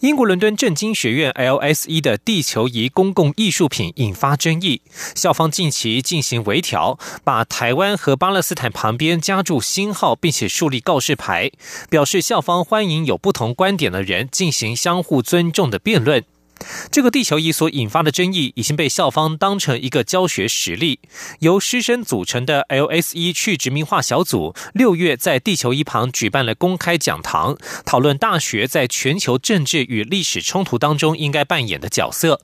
英国伦敦政经学院 LSE 的地球仪公共艺术品引发争议，校方近期进行微调，把台湾和巴勒斯坦旁边加注星号，并且树立告示牌，表示校方欢迎有不同观点的人进行相互尊重的辩论。这个地球仪所引发的争议已经被校方当成一个教学实例。由师生组成的 LSE 去殖民化小组六月在地球仪旁举办了公开讲堂，讨论大学在全球政治与历史冲突当中应该扮演的角色。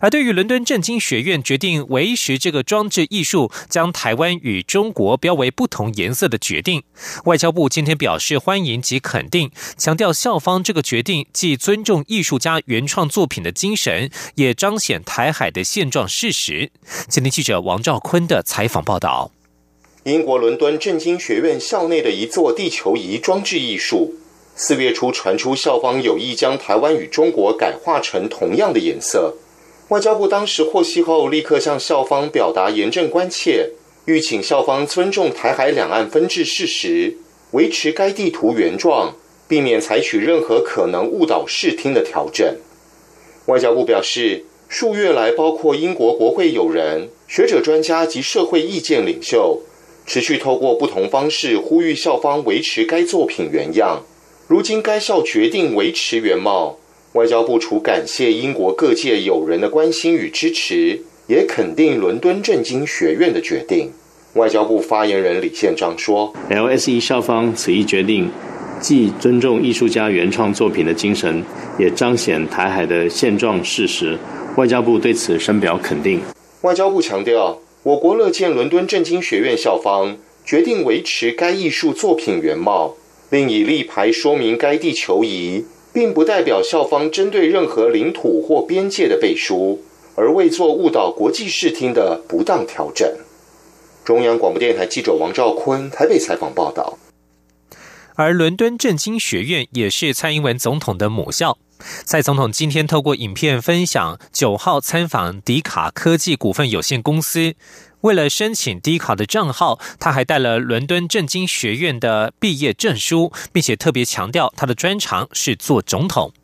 而对于伦敦政经学院决定维持这个装置艺术，将台湾与中国标为不同颜色的决定，外交部今天表示欢迎及肯定，强调校方这个决定既尊重艺术家原创作品的精神，也彰显台海的现状事实。今天记者王兆坤的采访报道：英国伦敦政经学院校内的一座地球仪装置艺术，四月初传出校方有意将台湾与中国改画成同样的颜色。外交部当时获悉后，立刻向校方表达严正关切，欲请校方尊重台海两岸分治事实，维持该地图原状，避免采取任何可能误导视听的调整。外交部表示，数月来，包括英国国会友人、学者、专家及社会意见领袖，持续透过不同方式呼吁校方维持该作品原样。如今，该校决定维持原貌。外交部除感谢英国各界友人的关心与支持，也肯定伦敦政经学院的决定。外交部发言人李宪章说：“LSE 校方此一决定，既尊重艺术家原创作品的精神，也彰显台海的现状事实。外交部对此深表肯定。”外交部强调，我国乐见伦敦政经学院校方决定维持该艺术作品原貌，并以立牌说明该地球仪。并不代表校方针对任何领土或边界的背书，而未做误导国际视听的不当调整。中央广播电台记者王兆坤台北采访报道。而伦敦政经学院也是蔡英文总统的母校。蔡总统今天透过影片分享，九号参访迪卡科技股份有限公司。为了申请低卡的账号，他还带了伦敦政经学院的毕业证书，并且特别强调他的专长是做总统。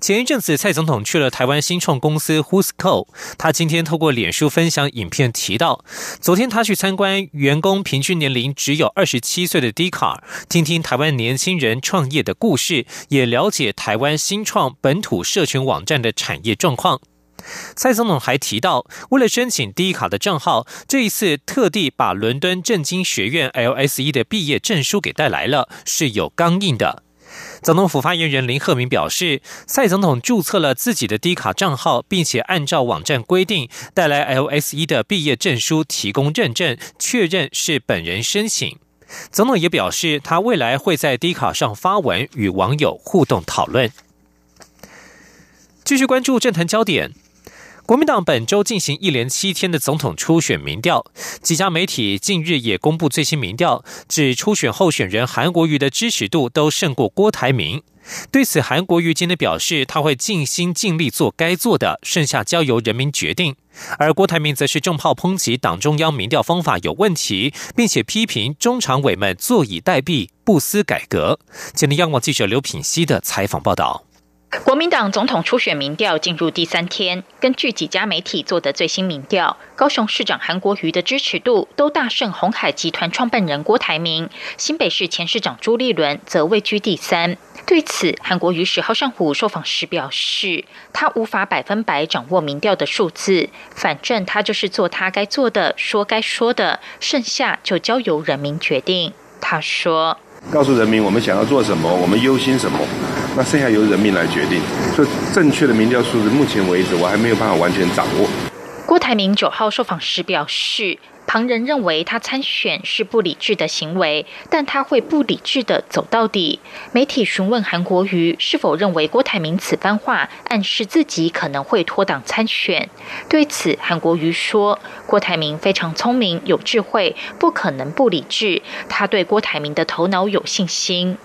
前一阵子，蔡总统去了台湾新创公司 Who'sco，他今天透过脸书分享影片提到，昨天他去参观员工平均年龄只有二十七岁的低卡，听听台湾年轻人创业的故事，也了解台湾新创本土社群网站的产业状况。蔡总统还提到，为了申请第一卡的账号，这一次特地把伦敦政经学院 LSE 的毕业证书给带来了，是有钢印的。总统府发言人林鹤明表示，蔡总统注册了自己的低卡账号，并且按照网站规定带来 LSE 的毕业证书提供认证，确认是本人申请。总统也表示，他未来会在低卡上发文与网友互动讨论。继续关注政坛焦点。国民党本周进行一连七天的总统初选民调，几家媒体近日也公布最新民调，指初选候选人韩国瑜的支持度都胜过郭台铭。对此，韩国瑜今天表示，他会尽心尽力做该做的，剩下交由人民决定。而郭台铭则是重炮抨击党中央民调方法有问题，并且批评中常委们坐以待毙，不思改革。今天央广记者刘品熙的采访报道。国民党总统初选民调进入第三天，根据几家媒体做的最新民调，高雄市长韩国瑜的支持度都大胜红海集团创办人郭台铭，新北市前市长朱立伦则位居第三。对此，韩国瑜十号上午受访时表示，他无法百分百掌握民调的数字，反正他就是做他该做的，说该说的，剩下就交由人民决定。他说。告诉人民我们想要做什么，我们忧心什么，那剩下由人民来决定。所以正确的民调数字，目前为止我还没有办法完全掌握。郭台铭九号受访时表示。旁人认为他参选是不理智的行为，但他会不理智的走到底。媒体询问韩国瑜是否认为郭台铭此番话暗示自己可能会脱党参选，对此韩国瑜说：“郭台铭非常聪明有智慧，不可能不理智。他对郭台铭的头脑有信心。”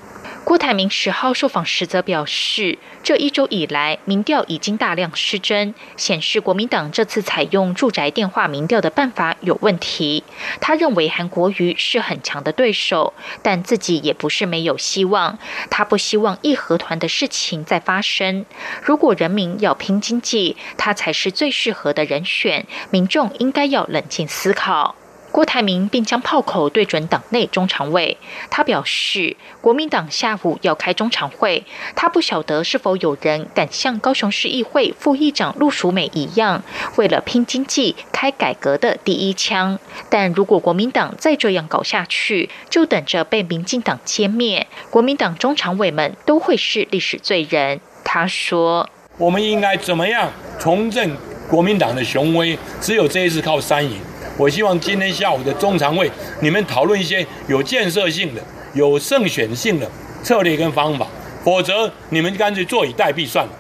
郭台铭十号受访时则表示，这一周以来，民调已经大量失真，显示国民党这次采用住宅电话民调的办法有问题。他认为韩国瑜是很强的对手，但自己也不是没有希望。他不希望义和团的事情再发生。如果人民要拼经济，他才是最适合的人选。民众应该要冷静思考。郭台铭并将炮口对准党内中常委，他表示，国民党下午要开中常会，他不晓得是否有人敢像高雄市议会副议长陆淑美一样，为了拼经济开改革的第一枪。但如果国民党再这样搞下去，就等着被民进党歼灭，国民党中常委们都会是历史罪人。他说：“我们应该怎么样重振国民党的雄威？只有这一次靠三赢。”我希望今天下午的中常会，你们讨论一些有建设性的、有胜选性的策略跟方法，否则你们干脆坐以待毙算了。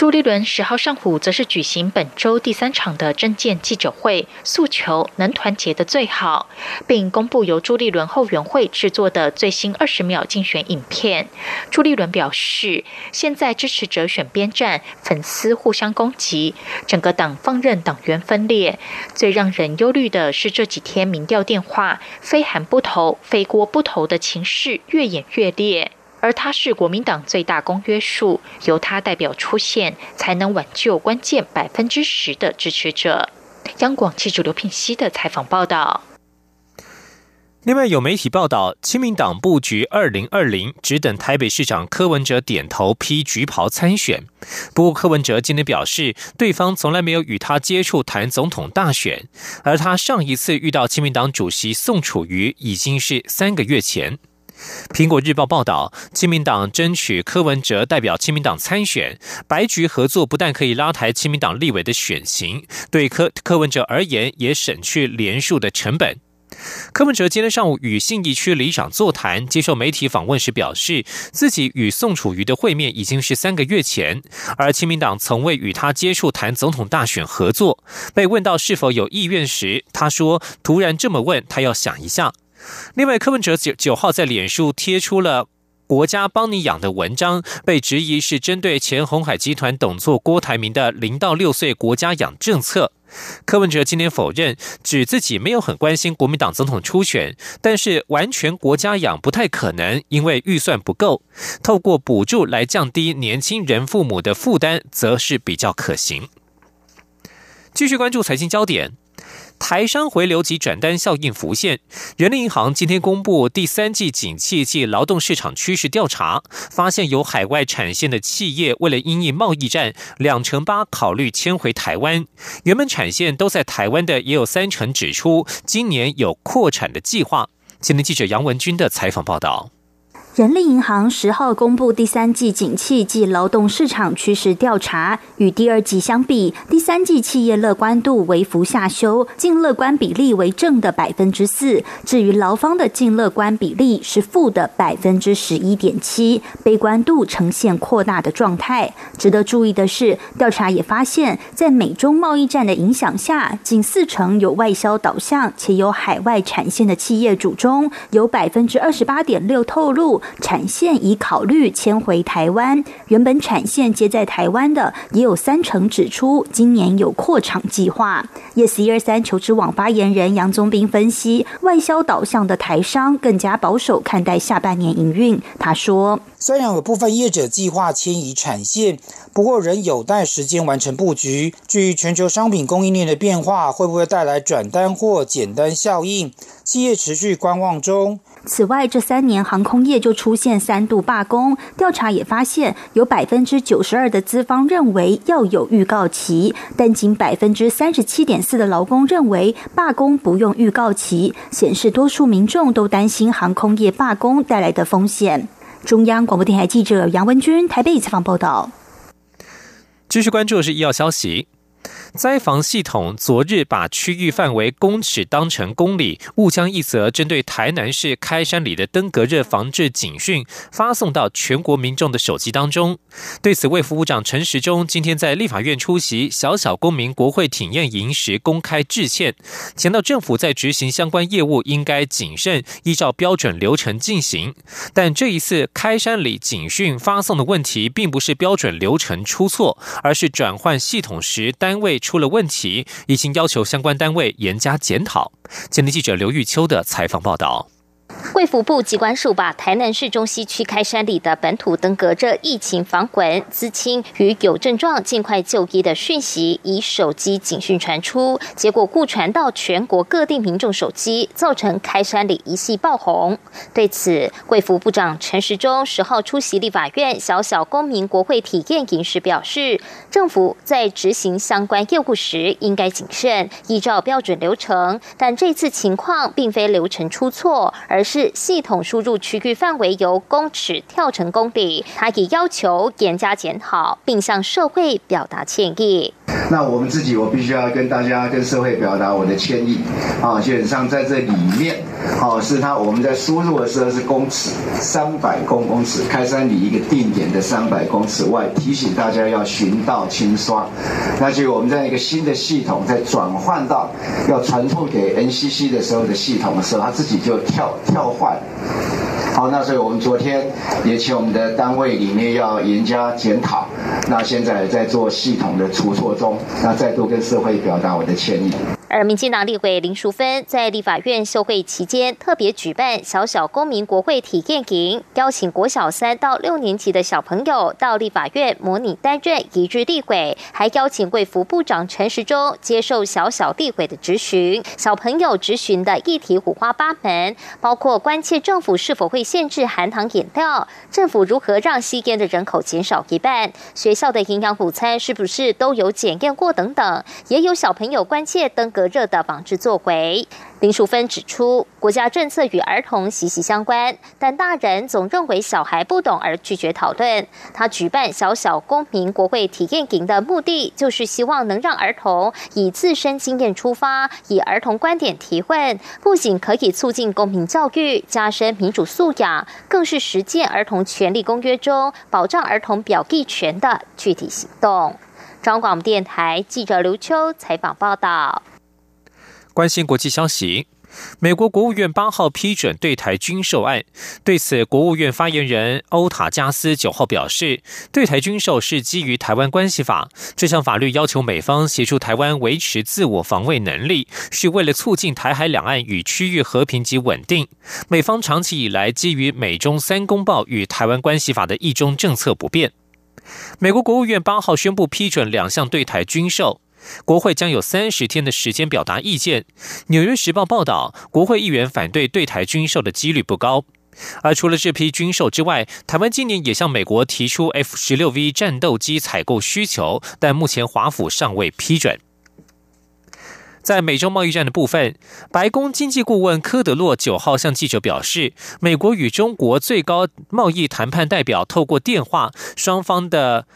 朱立伦十号上午则是举行本周第三场的政见记者会，诉求能团结的最好，并公布由朱立伦后援会制作的最新二十秒竞选影片。朱立伦表示，现在支持者选边站，粉丝互相攻击，整个党放任党员分裂。最让人忧虑的是这几天民调电话“非韩不投，非郭不投”的情势越演越烈。而他是国民党最大公约数，由他代表出现，才能挽救关键百分之十的支持者。央广记者刘聘熙的采访报道。另外有媒体报道，亲民党布局二零二零，只等台北市长柯文哲点头披橘袍参选。不过柯文哲今天表示，对方从来没有与他接触谈总统大选，而他上一次遇到亲民党主席宋楚瑜，已经是三个月前。苹果日报报道，亲民党争取柯文哲代表亲民党参选，白局合作不但可以拉抬亲民党立委的选情，对柯柯文哲而言也省去连署的成本。柯文哲今天上午与信义区里长座谈，接受媒体访问时表示，自己与宋楚瑜的会面已经是三个月前，而亲民党从未与他接触谈总统大选合作。被问到是否有意愿时，他说：“突然这么问，他要想一下。”另外，柯文哲九九号在脸书贴出了“国家帮你养”的文章，被质疑是针对前红海集团董座郭台铭的零到六岁国家养政策。柯文哲今天否认，指自己没有很关心国民党总统初选，但是完全国家养不太可能，因为预算不够。透过补助来降低年轻人父母的负担，则是比较可行。继续关注财经焦点。台商回流及转单效应浮现。人力银行今天公布第三季景气及劳动市场趋势调查，发现有海外产线的企业为了因应贸易战，两成八考虑迁回台湾。原本产线都在台湾的，也有三成指出今年有扩产的计划。今天记者杨文军的采访报道。人力银行十号公布第三季景气及劳动市场趋势调查，与第二季相比，第三季企业乐观度微幅下修，净乐观比例为正的百分之四。至于劳方的净乐观比例是负的百分之十一点七，悲观度呈现扩大的状态。值得注意的是，调查也发现，在美中贸易战的影响下，近四成有外销导向且有海外产线的企业主中，有百分之二十八点六透露。产线已考虑迁回台湾，原本产线接在台湾的也有三成指出今年有扩厂计划。Yes 一二三求职网发言人杨宗斌分析，外销导向的台商更加保守看待下半年营运。他说。虽然有部分业者计划迁移产线，不过仍有待时间完成布局。至于全球商品供应链的变化，会不会带来转单或减单效应？企业持续观望中。此外，这三年航空业就出现三度罢工，调查也发现有百分之九十二的资方认为要有预告期，但仅百分之三十七点四的劳工认为罢工不用预告期，显示多数民众都担心航空业罢工带来的风险。中央广播电台记者杨文君台北采访报道。继续关注的是医药消息。灾防系统昨日把区域范围公尺当成公里，误将一则针对台南市开山里的登革热防治警讯发送到全国民众的手机当中。对此，卫福部长陈时中今天在立法院出席小小公民国会体验营时公开致歉，强调政府在执行相关业务应该谨慎，依照标准流程进行。但这一次开山里警讯发送的问题，并不是标准流程出错，而是转换系统时单位。出了问题，已经要求相关单位严加检讨。今天记者刘玉秋的采访报道。卫福部机关署把台南市中西区开山里的本土登革热疫情防管、资清与有症状尽快就医的讯息，以手机警讯传出，结果误传到全国各地民众手机，造成开山里一系爆红。对此，卫福部长陈时中十号出席立法院小小公民国会体验营时表示，政府在执行相关业务时应该谨慎，依照标准流程。但这次情况并非流程出错，而是。系统输入区域范围由公尺跳成公里，他已要求严加检讨，并向社会表达歉意。那我们自己，我必须要跟大家、跟社会表达我的歉意啊！基本上在这里面，哦，是他我们在输入的时候是公尺三百公公尺，开山里一个定点的三百公尺外，提醒大家要循道清刷。那就我们在一个新的系统在转换到要传送给 NCC 的时候的系统的时候，他自己就跳跳换。好，那所以我们昨天也请我们的单位里面要严加检讨。那现在在做系统的出错中，那再度跟社会表达我的歉意。而民进党立委林淑芬在立法院休会期间，特别举办小小公民国会体验营，邀请国小三到六年级的小朋友到立法院模拟担任一日立委，还邀请卫福部长陈时中接受小小立委的质询。小朋友质询的议题五花八门，包括关切政府是否会限制含糖饮料，政府如何让吸烟的人口减少一半，学校的营养午餐是不是都有检验过等等。也有小朋友关切登。隔热的防治作为，林淑芬指出，国家政策与儿童息息相关，但大人总认为小孩不懂而拒绝讨论。他举办小小公民国会体验营的目的，就是希望能让儿童以自身经验出发，以儿童观点提问，不仅可以促进公民教育、加深民主素养，更是实践儿童权利公约中保障儿童表意权的具体行动。中广电台记者刘秋采访报道。关心国际消息，美国国务院八号批准对台军售案。对此，国务院发言人欧塔加斯九号表示，对台军售是基于《台湾关系法》这项法律，要求美方协助台湾维持自我防卫能力，是为了促进台海两岸与区域和平及稳定。美方长期以来基于美中三公报与《台湾关系法》的一中政策不变。美国国务院八号宣布批准两项对台军售。国会将有三十天的时间表达意见。纽约时报报道，国会议员反对对台军售的几率不高。而除了这批军售之外，台湾今年也向美国提出 F 十六 V 战斗机采购需求，但目前华府尚未批准。在美洲贸易战的部分，白宫经济顾问科德洛九号向记者表示，美国与中国最高贸易谈判代表透过电话，双方的。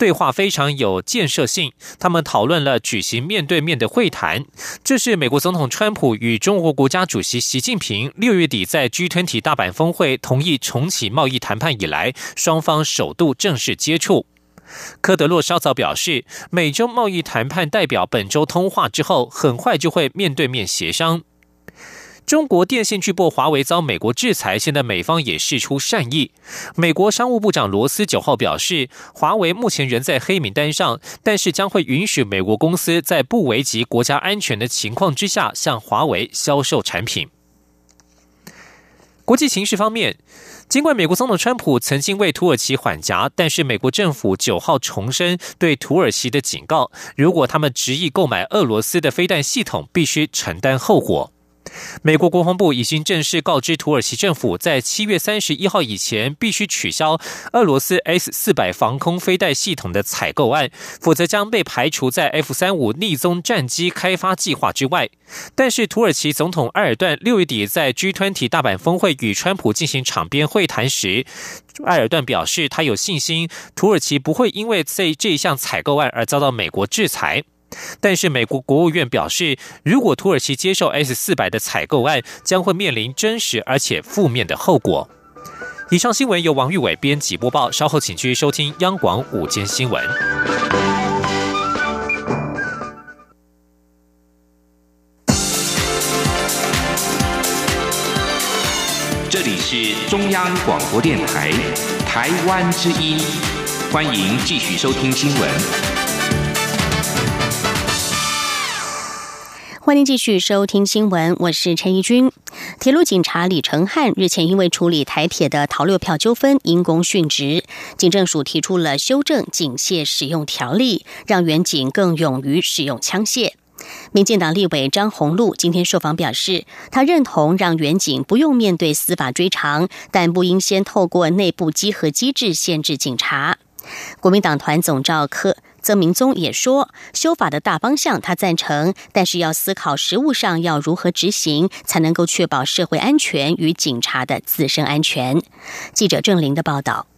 对话非常有建设性，他们讨论了举行面对面的会谈。这是美国总统川普与中国国家主席习近平六月底在 G20 大阪峰会同意重启贸易谈判以来，双方首度正式接触。科德洛稍早表示，美中贸易谈判代表本周通话之后，很快就会面对面协商。中国电信巨擘华为遭美国制裁，现在美方也释出善意。美国商务部长罗斯九号表示，华为目前仍在黑名单上，但是将会允许美国公司在不危及国家安全的情况之下向华为销售产品。国际形势方面，尽管美国总统川普曾经为土耳其缓颊，但是美国政府九号重申对土耳其的警告：如果他们执意购买俄罗斯的飞弹系统，必须承担后果。美国国防部已经正式告知土耳其政府，在七月三十一号以前必须取消俄罗斯 S 四百防空飞弹系统的采购案，否则将被排除在 F 三五逆踪战机开发计划之外。但是，土耳其总统埃尔段六月底在 G20 大阪峰会与川普进行场边会谈时，埃尔段表示他有信心土耳其不会因为这这一项采购案而遭到美国制裁。但是美国国务院表示，如果土耳其接受 S 四百的采购案，将会面临真实而且负面的后果。以上新闻由王玉伟编辑播报，稍后请继续收听央广午间新闻。这里是中央广播电台台湾之音，欢迎继续收听新闻。欢迎继续收听新闻，我是陈怡君。铁路警察李成汉日前因为处理台铁的逃六票纠纷因公殉职，警政署提出了修正警械使用条例，让员警更勇于使用枪械。民进党立委张宏禄今天受访表示，他认同让员警不用面对司法追偿，但不应先透过内部稽核机制限制警察。国民党团总召柯。曾明宗也说，修法的大方向他赞成，但是要思考实务上要如何执行，才能够确保社会安全与警察的自身安全。记者郑玲的报道。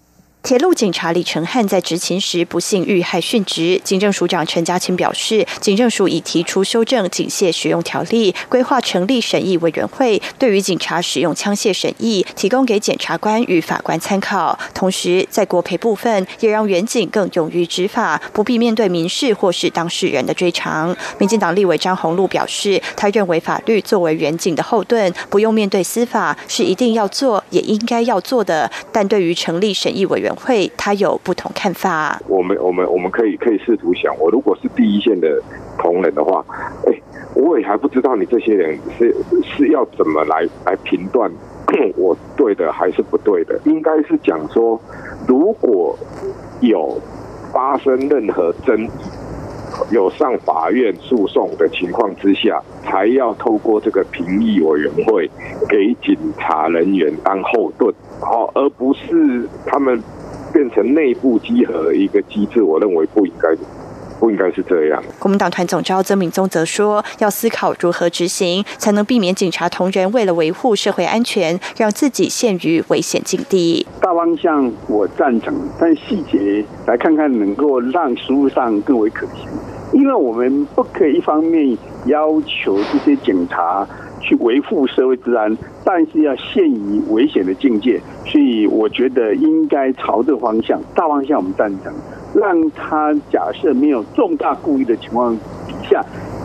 铁路警察李成汉在执勤时不幸遇害殉职。警政署长陈家清表示，警政署已提出修正警械使用条例，规划成立审议委员会，对于警察使用枪械审议，提供给检察官与法官参考。同时，在国赔部分，也让远警更勇于执法，不必面对民事或是当事人的追偿。民进党立委张宏禄表示，他认为法律作为远警的后盾，不用面对司法是一定要做，也应该要做的。但对于成立审议委员，会，他有不同看法。我们我们我们可以可以试图想，我如果是第一线的同仁的话，哎，我也还不知道你这些人是是要怎么来来评断 我对的还是不对的。应该是讲说，如果有发生任何争议，有上法院诉讼的情况之下，才要透过这个评议委员会给警察人员当后盾，好，而不是他们。变成内部稽核一个机制，我认为不应该，不应该是这样。国民党团总召曾敏宗则说，要思考如何执行，才能避免警察同仁为了维护社会安全，让自己陷于危险境地。大方向我赞成，但细节来看看，能够让实务上更为可行。因为我们不可以一方面要求这些警察。去维护社会治安，但是要限于危险的境界，所以我觉得应该朝这个方向，大方向我们赞成，让他假设没有重大故意的情况底下。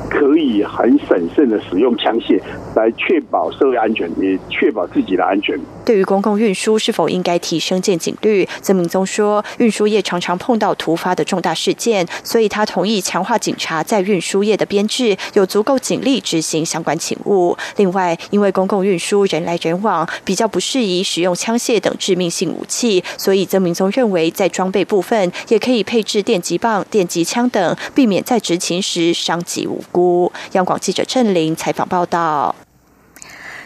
可以很审慎的使用枪械来确保社会安全，也确保自己的安全。对于公共运输是否应该提升见警率，曾明宗说，运输业常常碰到突发的重大事件，所以他同意强化警察在运输业的编制，有足够警力执行相关勤务。另外，因为公共运输人来人往，比较不适宜使用枪械等致命性武器，所以曾明宗认为在装备部分也可以配置电击棒、电击枪等，避免在执勤时伤及无辜。央广记者郑玲采访报道。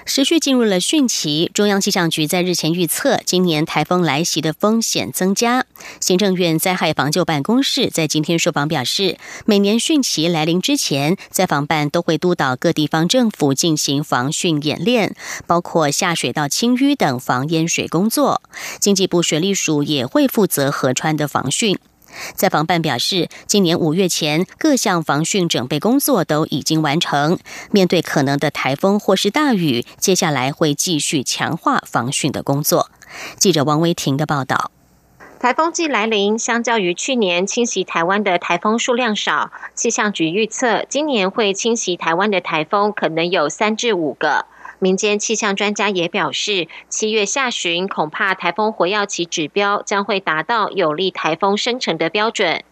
持续进入了汛期，中央气象局在日前预测，今年台风来袭的风险增加。行政院灾害防救办公室在今天受访表示，每年汛期来临之前，灾防办都会督导各地方政府进行防汛演练，包括下水道清淤等防淹水工作。经济部水利署也会负责河川的防汛。在防办表示，今年五月前各项防汛准备工作都已经完成。面对可能的台风或是大雨，接下来会继续强化防汛的工作。记者王威婷的报道：台风季来临，相较于去年侵袭台湾的台风数量少，气象局预测今年会侵袭台湾的台风可能有三至五个。民间气象专家也表示，七月下旬恐怕台风活跃期指标将会达到有利台风生成的标准。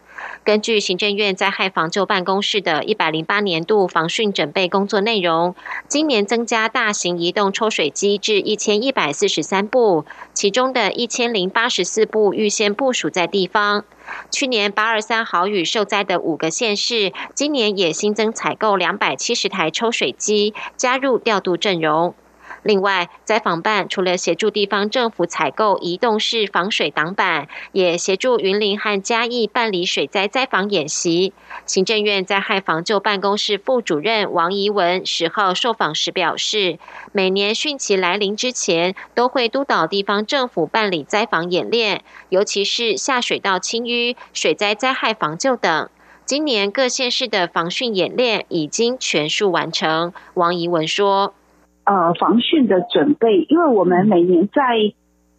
根据行政院灾害防救办公室的一百零八年度防汛准备工作内容，今年增加大型移动抽水机至一千一百四十三部，其中的一千零八十四部预先部署在地方。去年八二三豪雨受灾的五个县市，今年也新增采购两百七十台抽水机，加入调度阵容。另外，灾防办除了协助地方政府采购移动式防水挡板，也协助云林和嘉义办理水灾灾防演习。行政院灾害防救办公室副主任王怡文十号受访时表示，每年汛期来临之前，都会督导地方政府办理灾防演练，尤其是下水道清淤、水灾灾害防救等。今年各县市的防汛演练已经全数完成。王怡文说：“呃，防汛的准备，因为我们每年在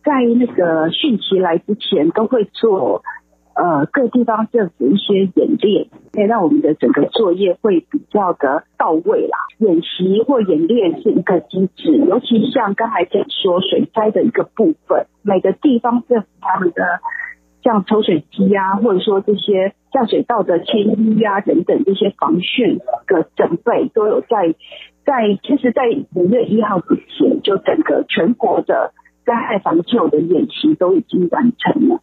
在那个汛期来之前都会做。”呃，各地方政府一些演练，可以让我们的整个作业会比较的到位啦。演习或演练是一个机制，尤其像刚才在说水灾的一个部分，每个地方政府他们的像抽水机啊，或者说这些下水道的迁移啊等等这些防汛的准备，都有在在其实，在五月一号之前，就整个全国的灾害防救的演习都已经完成了。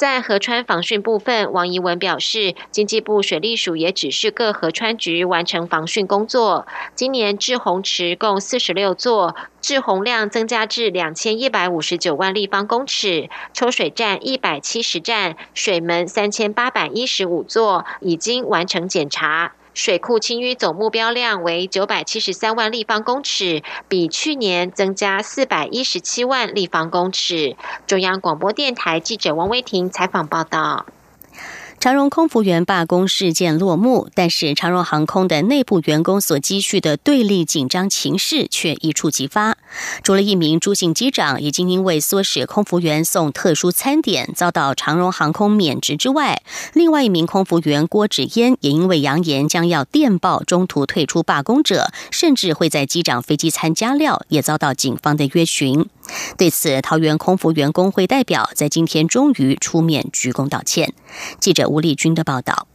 在河川防汛部分，王怡文表示，经济部水利署也只是各河川局完成防汛工作。今年滞洪池共四十六座，滞洪量增加至两千一百五十九万立方公尺，抽水站一百七十站，水门三千八百一十五座，已经完成检查。水库清淤总目标量为九百七十三万立方公尺，比去年增加四百一十七万立方公尺。中央广播电台记者王威婷采访报道。长荣空服员罢工事件落幕，但是长荣航空的内部员工所积蓄的对立紧张情势却一触即发。除了一名朱姓机长已经因为唆使空服员送特殊餐点遭到长荣航空免职之外，另外一名空服员郭芷嫣也因为扬言将要电报中途退出罢工者，甚至会在机长飞机餐加料，也遭到警方的约询。对此，桃园空服员工会代表在今天终于出面鞠躬道歉。记者吴丽君的报道。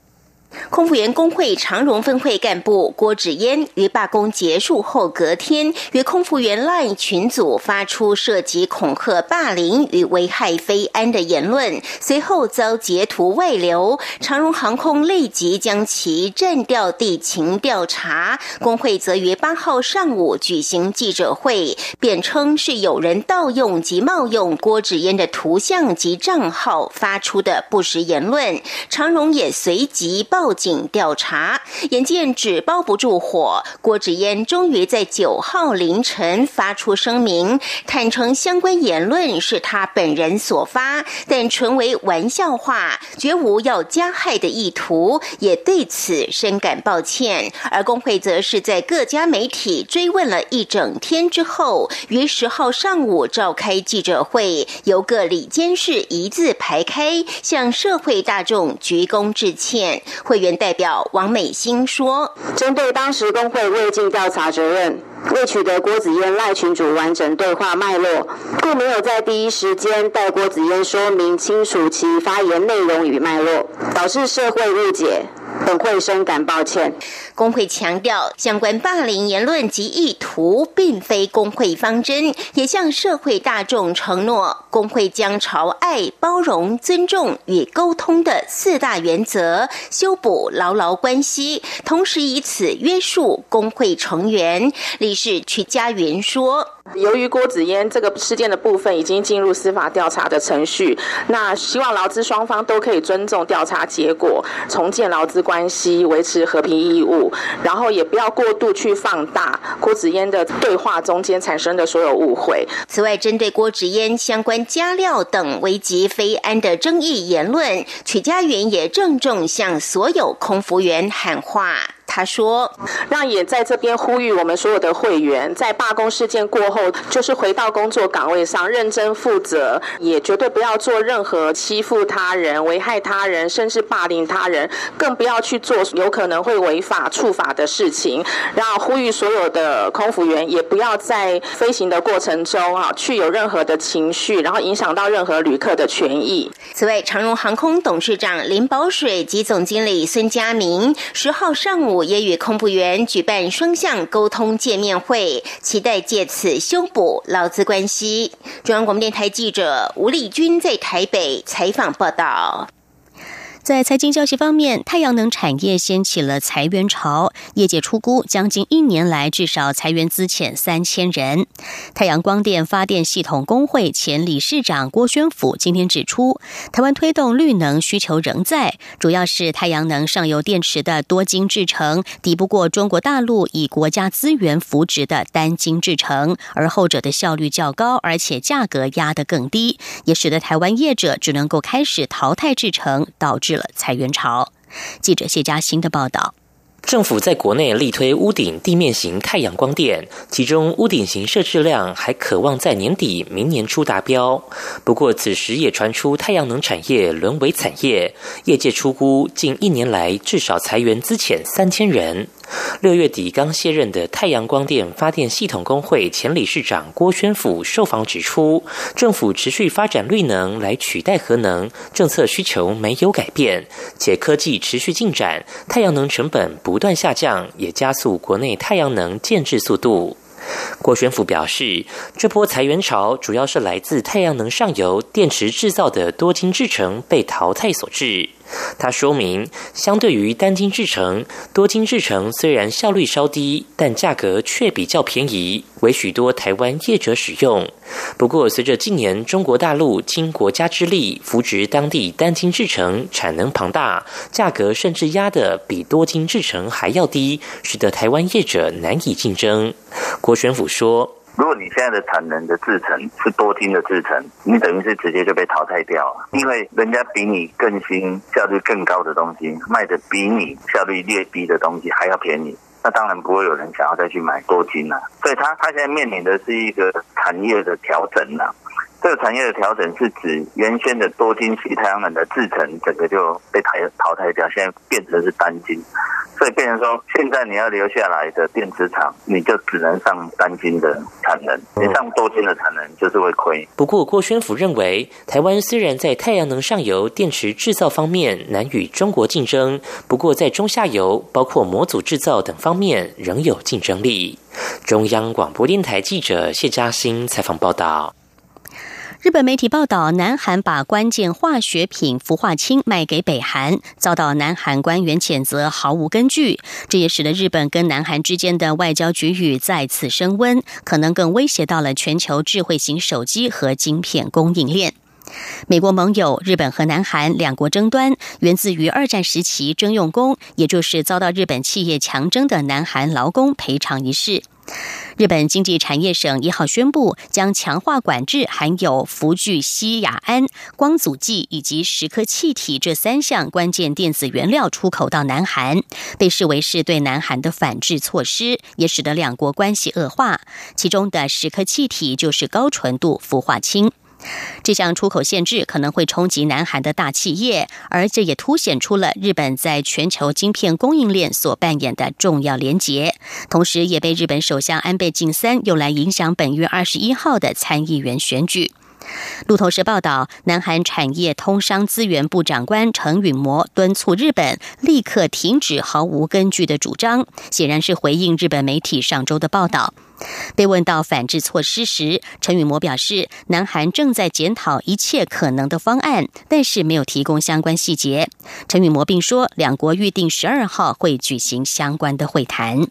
空服员工会长荣分会干部郭芷嫣于罢工结束后隔天，与空服员 LINE 群组发出涉及恐吓、霸凌与危害非安的言论，随后遭截图外流。长荣航空立即将其暂调地勤调查。工会则于八号上午举行记者会，辩称是有人盗用及冒用郭芷嫣的图像及账号发出的不实言论。长荣也随即报。报警调查，眼见纸包不住火，郭芷嫣终于在九号凌晨发出声明，坦诚相关言论是他本人所发，但纯为玩笑话，绝无要加害的意图，也对此深感抱歉。而工会则是在各家媒体追问了一整天之后，于十号上午召开记者会，由各里监事一字排开，向社会大众鞠躬致歉。会会员代表王美心说：“针对当时工会未尽调查责任，未取得郭子嫣赖群主完整对话脉络，故没有在第一时间带郭子嫣说明清楚其发言内容与脉络，导致社会误解。”本会深感抱歉。工会强调，相关霸凌言论及意图并非工会方针，也向社会大众承诺，工会将朝爱、包容、尊重与沟通的四大原则修补牢牢关系，同时以此约束工会成员。理事曲家云说。由于郭子嫣这个事件的部分已经进入司法调查的程序，那希望劳资双方都可以尊重调查结果，重建劳资关系，维持和平义务，然后也不要过度去放大郭子嫣的对话中间产生的所有误会。此外，针对郭子嫣相关加料等危及非安的争议言论，曲家云也郑重向所有空服员喊话。他说：“让也在这边呼吁我们所有的会员，在罢工事件过后，就是回到工作岗位上，认真负责，也绝对不要做任何欺负他人、危害他人，甚至霸凌他人，更不要去做有可能会违法触法的事情。然后呼吁所有的空服员，也不要在飞行的过程中啊，去有任何的情绪，然后影响到任何旅客的权益。”此外，长荣航空董事长林宝水及总经理孙家明十号上午。也与空服员举办双向沟通见面会，期待借此修补劳资关系。中央广播电台记者吴丽君在台北采访报道。在财经消息方面，太阳能产业掀起了裁员潮，业界出估将近一年来至少裁员资遣三千人。太阳光电发电系统工会前理事长郭宣甫今天指出，台湾推动绿能需求仍在，主要是太阳能上游电池的多晶制成抵不过中国大陆以国家资源扶植的单晶制成，而后者的效率较高，而且价格压得更低，也使得台湾业者只能够开始淘汰制成，导致。了裁员潮。记者谢佳欣的报道。政府在国内力推屋顶地面型太阳光电，其中屋顶型设置量还渴望在年底、明年初达标。不过，此时也传出太阳能产业沦为产业，业界出估近一年来至少裁员资遣三千人。六月底刚卸任的太阳光电发电系统工会前理事长郭宣甫受访指出，政府持续发展绿能来取代核能，政策需求没有改变，且科技持续进展，太阳能成本不断下降，也加速国内太阳能建制速度。郭宣甫表示，这波裁员潮主要是来自太阳能上游电池制造的多晶制成被淘汰所致。他说明，相对于单晶制成，多晶制成虽然效率稍低，但价格却比较便宜，为许多台湾业者使用。不过，随着近年中国大陆倾国家之力扶植当地单晶制成，产能庞大，价格甚至压得比多晶制成还要低，使得台湾业者难以竞争。郭玄甫说。如果你现在的产能的制成是多晶的制成，你等于是直接就被淘汰掉了，因为人家比你更新、效率更高的东西，卖的比你效率略低的东西还要便宜，那当然不会有人想要再去买多晶了。所以，他他现在面临的是一个产业的调整了。这个产业的调整是指原先的多晶系太阳能的制成，整个就被淘淘汰掉，现在变成是单晶。所以变成说，现在你要留下来的电子厂，你就只能上单晶的产能，你上多晶的产能就是会亏。不过郭宣甫认为，台湾虽然在太阳能上游电池制造方面难与中国竞争，不过在中下游，包括模组制造等方面仍有竞争力。中央广播电台记者谢嘉欣采访报道。日本媒体报道，南韩把关键化学品氟化氢卖给北韩，遭到南韩官员谴责毫无根据。这也使得日本跟南韩之间的外交局域再次升温，可能更威胁到了全球智慧型手机和晶片供应链。美国盟友日本和南韩两国争端，源自于二战时期征用工，也就是遭到日本企业强征的南韩劳工赔偿一事。日本经济产业省一号宣布，将强化管制含有氟聚烯亚胺、光阻剂以及石刻气体这三项关键电子原料出口到南韩，被视为是对南韩的反制措施，也使得两国关系恶化。其中的石刻气体就是高纯度氟化氢。这项出口限制可能会冲击南韩的大企业，而这也凸显出了日本在全球晶片供应链所扮演的重要连结，同时也被日本首相安倍晋三用来影响本月二十一号的参议员选举。路透社报道，南韩产业通商资源部长官程允模敦促日本立刻停止毫无根据的主张，显然是回应日本媒体上周的报道。被问到反制措施时，陈宇模表示，南韩正在检讨一切可能的方案，但是没有提供相关细节。陈宇模并说，两国预定十二号会举行相关的会谈。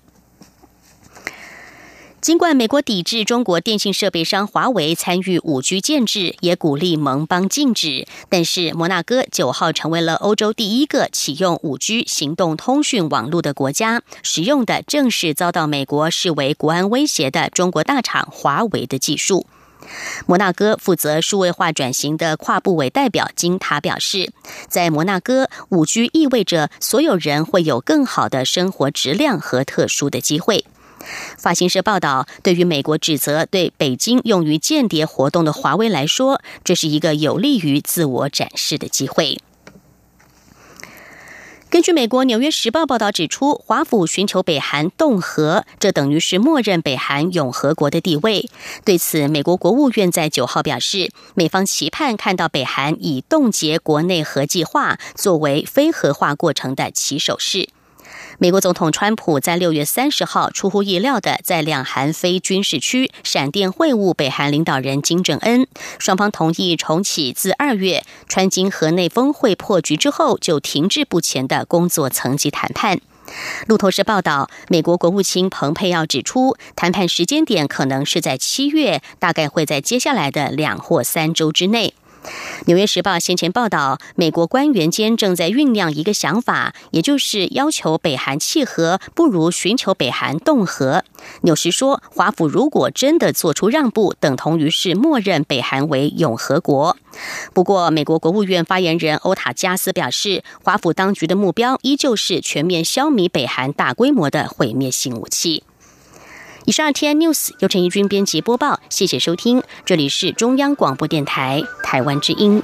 尽管美国抵制中国电信设备商华为参与五 G 建制，也鼓励盟邦禁止，但是摩纳哥九号成为了欧洲第一个启用五 G 行动通讯网络的国家，使用的正是遭到美国视为国安威胁的中国大厂华为的技术。摩纳哥负责数位化转型的跨部委代表金塔表示，在摩纳哥，五 G 意味着所有人会有更好的生活质量和特殊的机会。法新社报道，对于美国指责对北京用于间谍活动的华为来说，这是一个有利于自我展示的机会。根据美国《纽约时报》报道指出，华府寻求北韩恫和，这等于是默认北韩永和国的地位。对此，美国国务院在九号表示，美方期盼看到北韩以冻结国内核计划作为非核化过程的起手式。美国总统川普在六月三十号出乎意料的在两韩非军事区闪电会晤北韩领导人金正恩，双方同意重启自二月川金河内峰会破局之后就停滞不前的工作层级谈判。路透社报道，美国国务卿蓬佩奥指出，谈判时间点可能是在七月，大概会在接下来的两或三周之内。纽约时报先前报道，美国官员间正在酝酿一个想法，也就是要求北韩契合，不如寻求北韩动和。纽时说，华府如果真的做出让步，等同于是默认北韩为永和国。不过，美国国务院发言人欧塔加斯表示，华府当局的目标依旧是全面消弭北韩大规模的毁灭性武器。以上 T N News 由陈怡君编辑播报，谢谢收听，这里是中央广播电台台湾之音。